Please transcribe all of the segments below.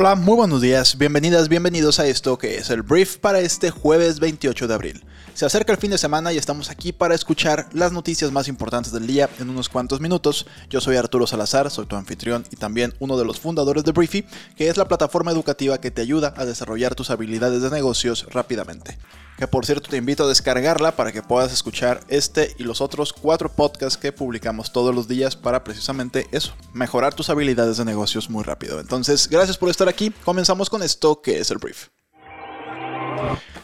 Hola, muy buenos días, bienvenidas, bienvenidos a esto que es el Brief para este jueves 28 de abril. Se acerca el fin de semana y estamos aquí para escuchar las noticias más importantes del día en unos cuantos minutos. Yo soy Arturo Salazar, soy tu anfitrión y también uno de los fundadores de Briefy, que es la plataforma educativa que te ayuda a desarrollar tus habilidades de negocios rápidamente. Que por cierto te invito a descargarla para que puedas escuchar este y los otros cuatro podcasts que publicamos todos los días para precisamente eso, mejorar tus habilidades de negocios muy rápido. Entonces, gracias por estar aquí. Comenzamos con esto que es el brief.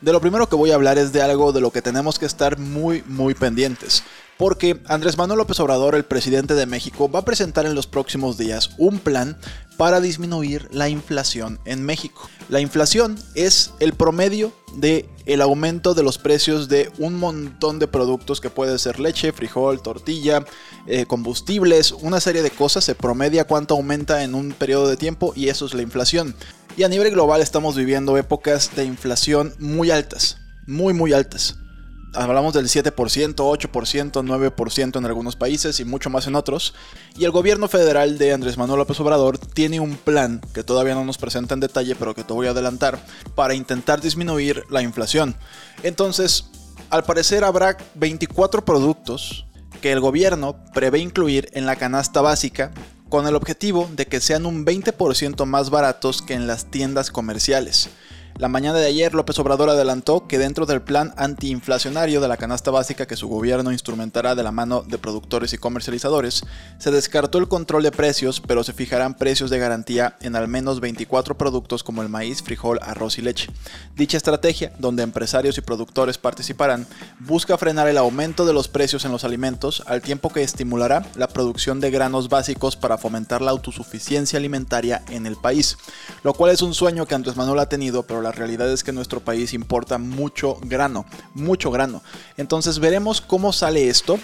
De lo primero que voy a hablar es de algo de lo que tenemos que estar muy muy pendientes, porque Andrés Manuel López Obrador, el presidente de México, va a presentar en los próximos días un plan para disminuir la inflación en México. La inflación es el promedio de el aumento de los precios de un montón de productos que puede ser leche, frijol, tortilla, eh, combustibles, una serie de cosas, se promedia cuánto aumenta en un periodo de tiempo y eso es la inflación. Y a nivel global estamos viviendo épocas de inflación muy altas, muy muy altas. Hablamos del 7%, 8%, 9% en algunos países y mucho más en otros. Y el gobierno federal de Andrés Manuel López Obrador tiene un plan que todavía no nos presenta en detalle, pero que te voy a adelantar, para intentar disminuir la inflación. Entonces, al parecer habrá 24 productos que el gobierno prevé incluir en la canasta básica con el objetivo de que sean un 20% más baratos que en las tiendas comerciales. La mañana de ayer López Obrador adelantó que dentro del plan antiinflacionario de la canasta básica que su gobierno instrumentará de la mano de productores y comercializadores, se descartó el control de precios, pero se fijarán precios de garantía en al menos 24 productos como el maíz, frijol, arroz y leche. Dicha estrategia, donde empresarios y productores participarán, busca frenar el aumento de los precios en los alimentos al tiempo que estimulará la producción de granos básicos para fomentar la autosuficiencia alimentaria en el país, lo cual es un sueño que Andrés Manuel ha tenido, pero la la realidad es que nuestro país importa mucho grano, mucho grano. Entonces veremos cómo sale esto.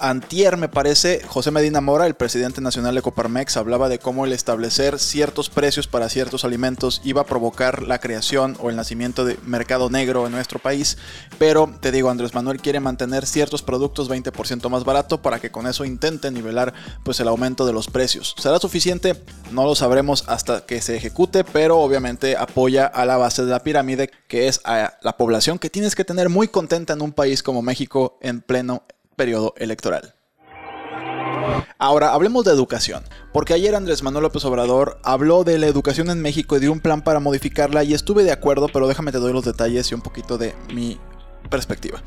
Antier, me parece, José Medina Mora, el presidente nacional de Coparmex, hablaba de cómo el establecer ciertos precios para ciertos alimentos iba a provocar la creación o el nacimiento de mercado negro en nuestro país. Pero te digo, Andrés Manuel quiere mantener ciertos productos 20% más barato para que con eso intente nivelar pues el aumento de los precios. ¿Será suficiente? No lo sabremos hasta que se ejecute, pero obviamente apoya a la base de la pirámide, que es a la población que tienes que tener muy contenta en un país como México en pleno periodo electoral. Ahora, hablemos de educación, porque ayer Andrés Manuel López Obrador habló de la educación en México y de un plan para modificarla y estuve de acuerdo, pero déjame te doy los detalles y un poquito de mi perspectiva.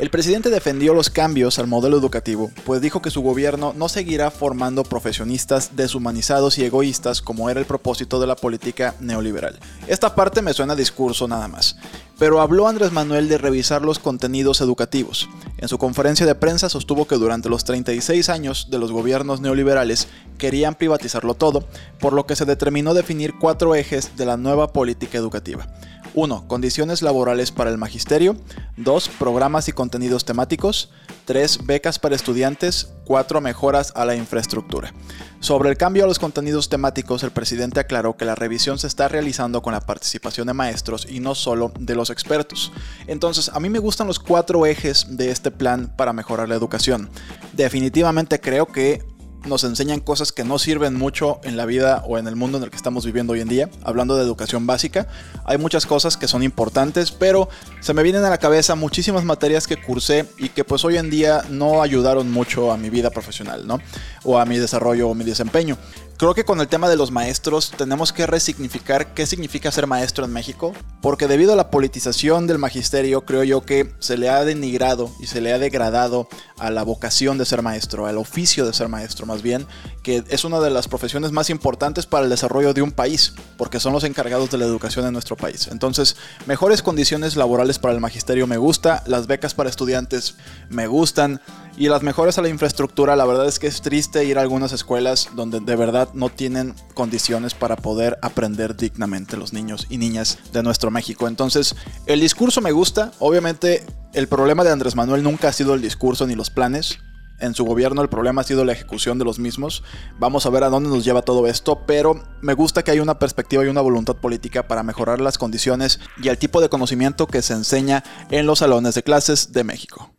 El presidente defendió los cambios al modelo educativo, pues dijo que su gobierno no seguirá formando profesionistas deshumanizados y egoístas como era el propósito de la política neoliberal. Esta parte me suena a discurso nada más, pero habló Andrés Manuel de revisar los contenidos educativos. En su conferencia de prensa sostuvo que durante los 36 años de los gobiernos neoliberales querían privatizarlo todo, por lo que se determinó definir cuatro ejes de la nueva política educativa. 1. Condiciones laborales para el magisterio. 2. Programas y contenidos temáticos. 3. Becas para estudiantes. 4. Mejoras a la infraestructura. Sobre el cambio a los contenidos temáticos, el presidente aclaró que la revisión se está realizando con la participación de maestros y no solo de los expertos. Entonces, a mí me gustan los cuatro ejes de este plan para mejorar la educación. Definitivamente creo que nos enseñan cosas que no sirven mucho en la vida o en el mundo en el que estamos viviendo hoy en día. Hablando de educación básica, hay muchas cosas que son importantes, pero se me vienen a la cabeza muchísimas materias que cursé y que pues hoy en día no ayudaron mucho a mi vida profesional, ¿no? O a mi desarrollo o mi desempeño. Creo que con el tema de los maestros tenemos que resignificar qué significa ser maestro en México, porque debido a la politización del magisterio creo yo que se le ha denigrado y se le ha degradado a la vocación de ser maestro, al oficio de ser maestro más bien, que es una de las profesiones más importantes para el desarrollo de un país, porque son los encargados de la educación en nuestro país. Entonces, mejores condiciones laborales para el magisterio me gusta, las becas para estudiantes me gustan, y las mejores a la infraestructura, la verdad es que es triste ir a algunas escuelas donde de verdad no tienen condiciones para poder aprender dignamente los niños y niñas de nuestro México. Entonces, el discurso me gusta, obviamente el problema de Andrés Manuel nunca ha sido el discurso ni los planes. en su gobierno el problema ha sido la ejecución de los mismos. Vamos a ver a dónde nos lleva todo esto, pero me gusta que hay una perspectiva y una voluntad política para mejorar las condiciones y el tipo de conocimiento que se enseña en los salones de clases de México.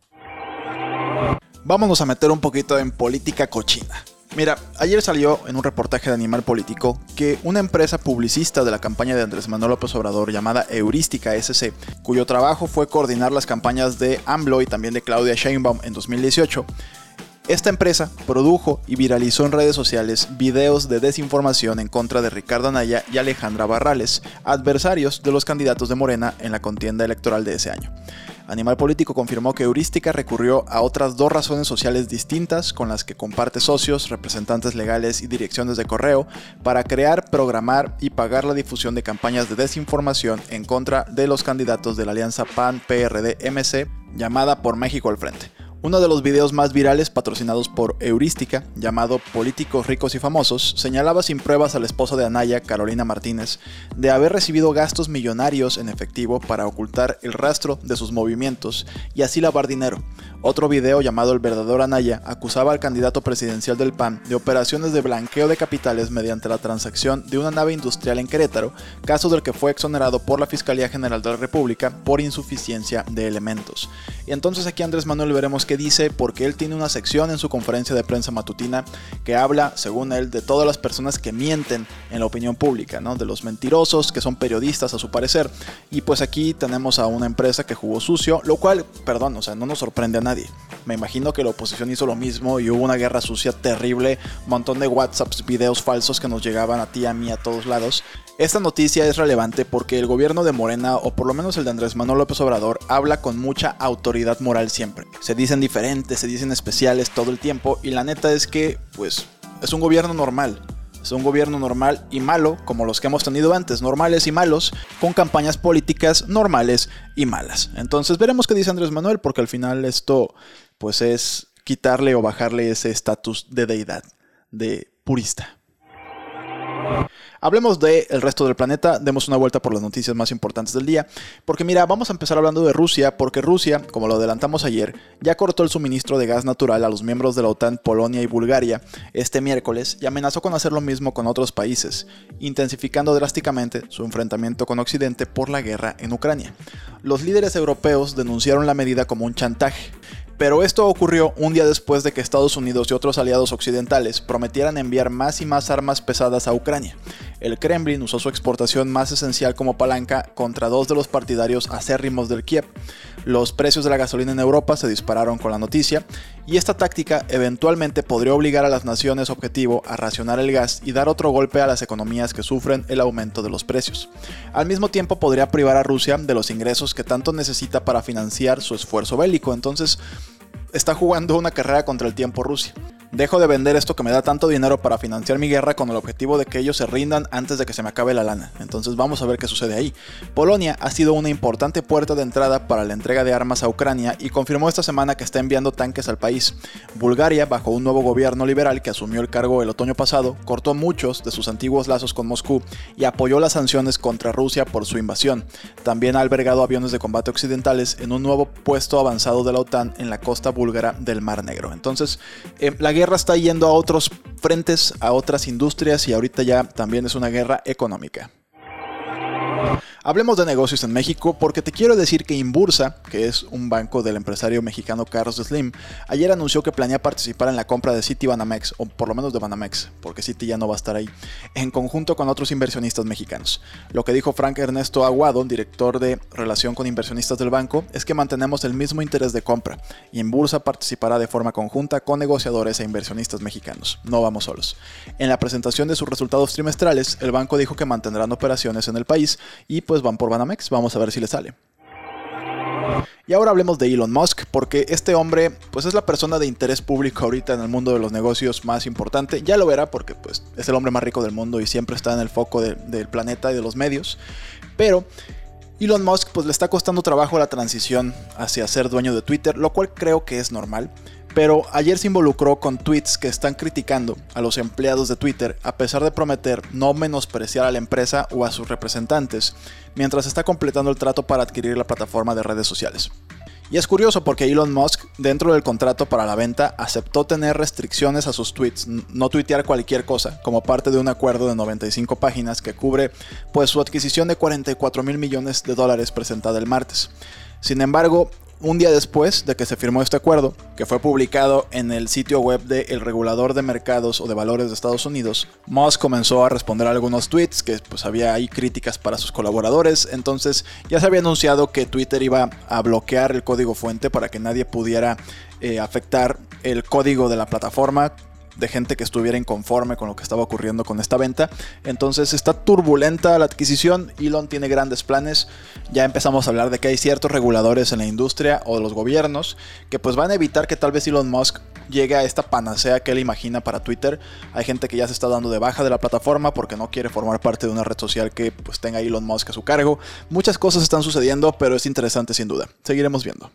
Vámonos a meter un poquito en política cochina. Mira, ayer salió en un reportaje de Animal Político que una empresa publicista de la campaña de Andrés Manuel López Obrador llamada Heurística SC, cuyo trabajo fue coordinar las campañas de AMLO y también de Claudia Sheinbaum en 2018, esta empresa produjo y viralizó en redes sociales videos de desinformación en contra de Ricardo Anaya y Alejandra Barrales, adversarios de los candidatos de Morena en la contienda electoral de ese año. Animal Político confirmó que Heurística recurrió a otras dos razones sociales distintas con las que comparte socios, representantes legales y direcciones de correo para crear, programar y pagar la difusión de campañas de desinformación en contra de los candidatos de la alianza PAN-PRD-MC llamada Por México al Frente. Uno de los videos más virales patrocinados por Heurística, llamado Políticos ricos y famosos, señalaba sin pruebas al esposo de Anaya, Carolina Martínez, de haber recibido gastos millonarios en efectivo para ocultar el rastro de sus movimientos y así lavar dinero. Otro video llamado El verdadero Anaya acusaba al candidato presidencial del PAN de operaciones de blanqueo de capitales mediante la transacción de una nave industrial en Querétaro, caso del que fue exonerado por la Fiscalía General de la República por insuficiencia de elementos. Y entonces aquí Andrés Manuel veremos que dice porque él tiene una sección en su conferencia de prensa matutina que habla, según él, de todas las personas que mienten en la opinión pública, ¿no? de los mentirosos que son periodistas a su parecer. Y pues aquí tenemos a una empresa que jugó sucio, lo cual, perdón, o sea, no nos sorprende a nadie. Me imagino que la oposición hizo lo mismo y hubo una guerra sucia terrible, un montón de WhatsApps, videos falsos que nos llegaban a ti, a mí, a todos lados. Esta noticia es relevante porque el gobierno de Morena, o por lo menos el de Andrés Manuel López Obrador, habla con mucha autoridad moral siempre. Se dicen diferentes, se dicen especiales todo el tiempo y la neta es que, pues, es un gobierno normal. Es un gobierno normal y malo, como los que hemos tenido antes, normales y malos, con campañas políticas normales y malas. Entonces veremos qué dice Andrés Manuel, porque al final esto, pues es quitarle o bajarle ese estatus de deidad, de purista. Hablemos del el resto del planeta, demos una vuelta por las noticias más importantes del día, porque mira, vamos a empezar hablando de Rusia, porque Rusia, como lo adelantamos ayer, ya cortó el suministro de gas natural a los miembros de la OTAN, Polonia y Bulgaria, este miércoles, y amenazó con hacer lo mismo con otros países, intensificando drásticamente su enfrentamiento con Occidente por la guerra en Ucrania. Los líderes europeos denunciaron la medida como un chantaje, pero esto ocurrió un día después de que Estados Unidos y otros aliados occidentales prometieran enviar más y más armas pesadas a Ucrania. El Kremlin usó su exportación más esencial como palanca contra dos de los partidarios acérrimos del Kiev. Los precios de la gasolina en Europa se dispararon con la noticia y esta táctica eventualmente podría obligar a las naciones objetivo a racionar el gas y dar otro golpe a las economías que sufren el aumento de los precios. Al mismo tiempo podría privar a Rusia de los ingresos que tanto necesita para financiar su esfuerzo bélico. Entonces, está jugando una carrera contra el tiempo Rusia. Dejo de vender esto que me da tanto dinero para financiar mi guerra con el objetivo de que ellos se rindan antes de que se me acabe la lana. Entonces vamos a ver qué sucede ahí. Polonia ha sido una importante puerta de entrada para la entrega de armas a Ucrania y confirmó esta semana que está enviando tanques al país. Bulgaria, bajo un nuevo gobierno liberal que asumió el cargo el otoño pasado, cortó muchos de sus antiguos lazos con Moscú y apoyó las sanciones contra Rusia por su invasión. También ha albergado aviones de combate occidentales en un nuevo puesto avanzado de la OTAN en la costa búlgara del Mar Negro. Entonces, eh, la guerra guerra está yendo a otros frentes, a otras industrias y ahorita ya también es una guerra económica. Hablemos de negocios en México porque te quiero decir que Inbursa, que es un banco del empresario mexicano Carlos Slim, ayer anunció que planea participar en la compra de City Banamex, o por lo menos de Banamex, porque City ya no va a estar ahí, en conjunto con otros inversionistas mexicanos. Lo que dijo Frank Ernesto Aguado, director de relación con inversionistas del banco, es que mantenemos el mismo interés de compra y Inbursa participará de forma conjunta con negociadores e inversionistas mexicanos. No vamos solos. En la presentación de sus resultados trimestrales, el banco dijo que mantendrán operaciones en el país y van por Banamex. Vamos a ver si le sale. Y ahora hablemos de Elon Musk, porque este hombre pues es la persona de interés público ahorita en el mundo de los negocios más importante. Ya lo verá porque pues es el hombre más rico del mundo y siempre está en el foco del planeta y de los medios. Pero Elon Musk pues le está costando trabajo la transición hacia ser dueño de Twitter, lo cual creo que es normal pero ayer se involucró con tweets que están criticando a los empleados de Twitter a pesar de prometer no menospreciar a la empresa o a sus representantes, mientras está completando el trato para adquirir la plataforma de redes sociales. Y es curioso porque Elon Musk, dentro del contrato para la venta, aceptó tener restricciones a sus tweets, no tuitear cualquier cosa, como parte de un acuerdo de 95 páginas que cubre pues su adquisición de 44 mil millones de dólares presentada el martes. Sin embargo, un día después de que se firmó este acuerdo, que fue publicado en el sitio web del regulador de mercados o de valores de Estados Unidos, Musk comenzó a responder a algunos tweets que pues había ahí críticas para sus colaboradores, entonces ya se había anunciado que Twitter iba a bloquear el código fuente para que nadie pudiera eh, afectar el código de la plataforma de gente que estuviera inconforme con lo que estaba ocurriendo con esta venta. Entonces está turbulenta la adquisición. Elon tiene grandes planes. Ya empezamos a hablar de que hay ciertos reguladores en la industria o los gobiernos que pues van a evitar que tal vez Elon Musk llegue a esta panacea que él imagina para Twitter. Hay gente que ya se está dando de baja de la plataforma porque no quiere formar parte de una red social que pues tenga Elon Musk a su cargo. Muchas cosas están sucediendo, pero es interesante sin duda. Seguiremos viendo.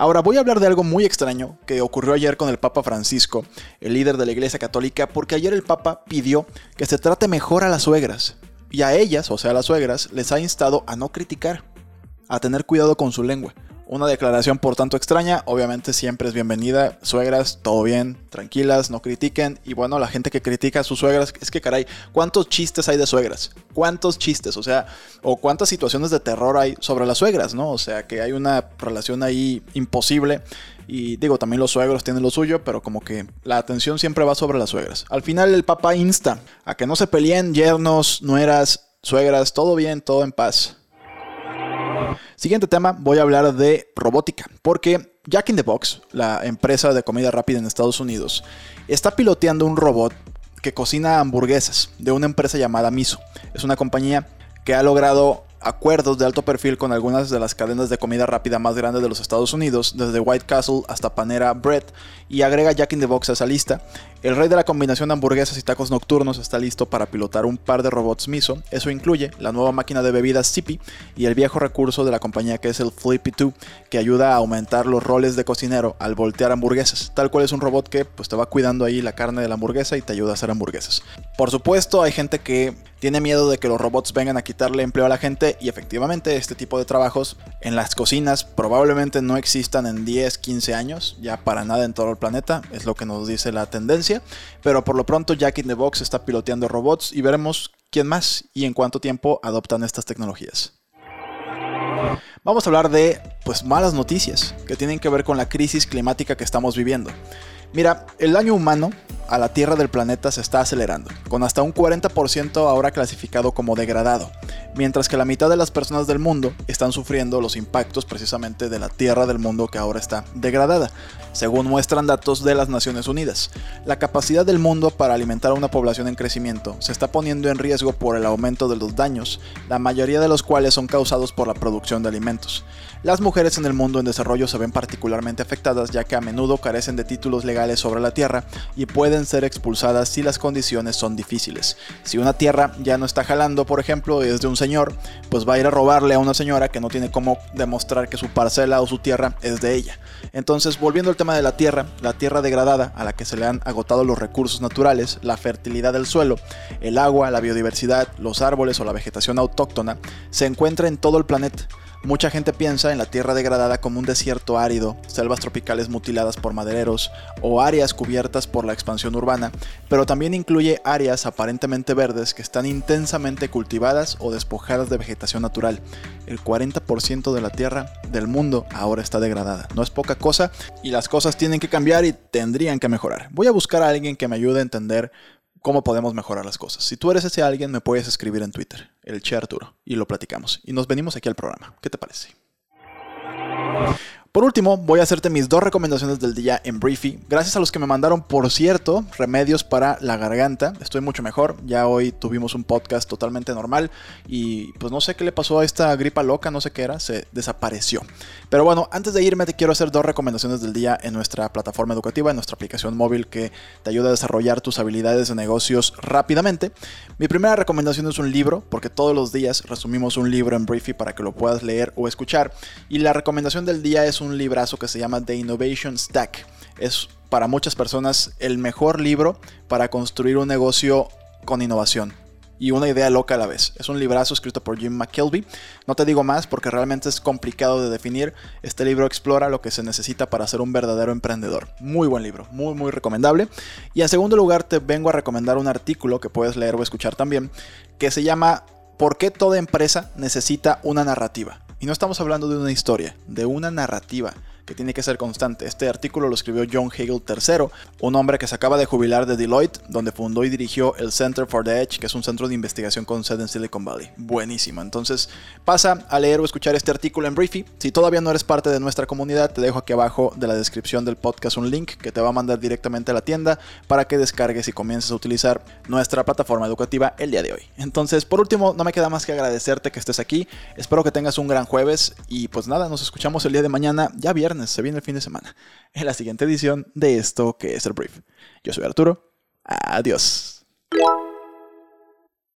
Ahora voy a hablar de algo muy extraño que ocurrió ayer con el Papa Francisco, el líder de la Iglesia Católica, porque ayer el Papa pidió que se trate mejor a las suegras. Y a ellas, o sea, a las suegras, les ha instado a no criticar, a tener cuidado con su lengua. Una declaración por tanto extraña, obviamente siempre es bienvenida. Suegras, todo bien, tranquilas, no critiquen. Y bueno, la gente que critica a sus suegras, es que caray, ¿cuántos chistes hay de suegras? ¿Cuántos chistes? O sea, o cuántas situaciones de terror hay sobre las suegras, ¿no? O sea, que hay una relación ahí imposible. Y digo, también los suegros tienen lo suyo, pero como que la atención siempre va sobre las suegras. Al final el papá insta a que no se peleen yernos, nueras, suegras, todo bien, todo en paz. Siguiente tema, voy a hablar de robótica, porque Jack in the Box, la empresa de comida rápida en Estados Unidos, está piloteando un robot que cocina hamburguesas de una empresa llamada Miso. Es una compañía que ha logrado acuerdos de alto perfil con algunas de las cadenas de comida rápida más grandes de los Estados Unidos, desde White Castle hasta Panera Bread, y agrega Jack in the Box a esa lista. El rey de la combinación de hamburguesas y tacos nocturnos está listo para pilotar un par de robots Miso. Eso incluye la nueva máquina de bebidas Zippy y el viejo recurso de la compañía que es el Flippy 2, que ayuda a aumentar los roles de cocinero al voltear hamburguesas. Tal cual es un robot que pues, te va cuidando ahí la carne de la hamburguesa y te ayuda a hacer hamburguesas. Por supuesto, hay gente que tiene miedo de que los robots vengan a quitarle empleo a la gente y efectivamente este tipo de trabajos en las cocinas probablemente no existan en 10, 15 años, ya para nada en todo el planeta, es lo que nos dice la tendencia, pero por lo pronto Jack in the Box está piloteando robots y veremos quién más y en cuánto tiempo adoptan estas tecnologías. Vamos a hablar de pues malas noticias que tienen que ver con la crisis climática que estamos viviendo. Mira, el daño humano a la Tierra del planeta se está acelerando, con hasta un 40% ahora clasificado como degradado, mientras que la mitad de las personas del mundo están sufriendo los impactos precisamente de la Tierra del mundo que ahora está degradada, según muestran datos de las Naciones Unidas. La capacidad del mundo para alimentar a una población en crecimiento se está poniendo en riesgo por el aumento de los daños, la mayoría de los cuales son causados por la producción de alimentos. Las mujeres en el mundo en desarrollo se ven particularmente afectadas ya que a menudo carecen de títulos legales sobre la tierra y pueden ser expulsadas si las condiciones son difíciles. Si una tierra ya no está jalando, por ejemplo, es de un señor, pues va a ir a robarle a una señora que no tiene cómo demostrar que su parcela o su tierra es de ella. Entonces, volviendo al tema de la tierra, la tierra degradada a la que se le han agotado los recursos naturales, la fertilidad del suelo, el agua, la biodiversidad, los árboles o la vegetación autóctona, se encuentra en todo el planeta. Mucha gente piensa en la tierra degradada como un desierto árido, selvas tropicales mutiladas por madereros o áreas cubiertas por la expansión urbana, pero también incluye áreas aparentemente verdes que están intensamente cultivadas o despojadas de vegetación natural. El 40% de la tierra del mundo ahora está degradada. No es poca cosa y las cosas tienen que cambiar y tendrían que mejorar. Voy a buscar a alguien que me ayude a entender cómo podemos mejorar las cosas. Si tú eres ese alguien, me puedes escribir en Twitter, el Che Arturo, y lo platicamos. Y nos venimos aquí al programa. ¿Qué te parece? Por último, voy a hacerte mis dos recomendaciones del día en Briefy. Gracias a los que me mandaron, por cierto, remedios para la garganta. Estoy mucho mejor. Ya hoy tuvimos un podcast totalmente normal y pues no sé qué le pasó a esta gripa loca, no sé qué era, se desapareció. Pero bueno, antes de irme te quiero hacer dos recomendaciones del día en nuestra plataforma educativa, en nuestra aplicación móvil que te ayuda a desarrollar tus habilidades de negocios rápidamente. Mi primera recomendación es un libro, porque todos los días resumimos un libro en Briefy para que lo puedas leer o escuchar. Y la recomendación del día es un librazo que se llama The Innovation Stack. Es para muchas personas el mejor libro para construir un negocio con innovación. y una idea loca a la vez. Es un librazo escrito por Jim McKelvey. No te digo más porque realmente es complicado de definir. Este libro explora lo que se necesita para ser un verdadero emprendedor. Muy buen libro, muy muy recomendable. Y en segundo lugar te vengo a recomendar un artículo que puedes leer o escuchar también, que se llama ¿Por qué toda empresa necesita una narrativa? Y no estamos hablando de una historia, de una narrativa que tiene que ser constante. Este artículo lo escribió John Hagel III, un hombre que se acaba de jubilar de Deloitte, donde fundó y dirigió el Center for the Edge, que es un centro de investigación con sede en Silicon Valley. Buenísimo. Entonces, pasa a leer o escuchar este artículo en Briefy. Si todavía no eres parte de nuestra comunidad, te dejo aquí abajo de la descripción del podcast un link que te va a mandar directamente a la tienda para que descargues y comiences a utilizar nuestra plataforma educativa el día de hoy. Entonces, por último, no me queda más que agradecerte que estés aquí. Espero que tengas un gran jueves y pues nada, nos escuchamos el día de mañana, ya se viene el fin de semana, en la siguiente edición de esto que es el Brief. Yo soy Arturo. Adiós.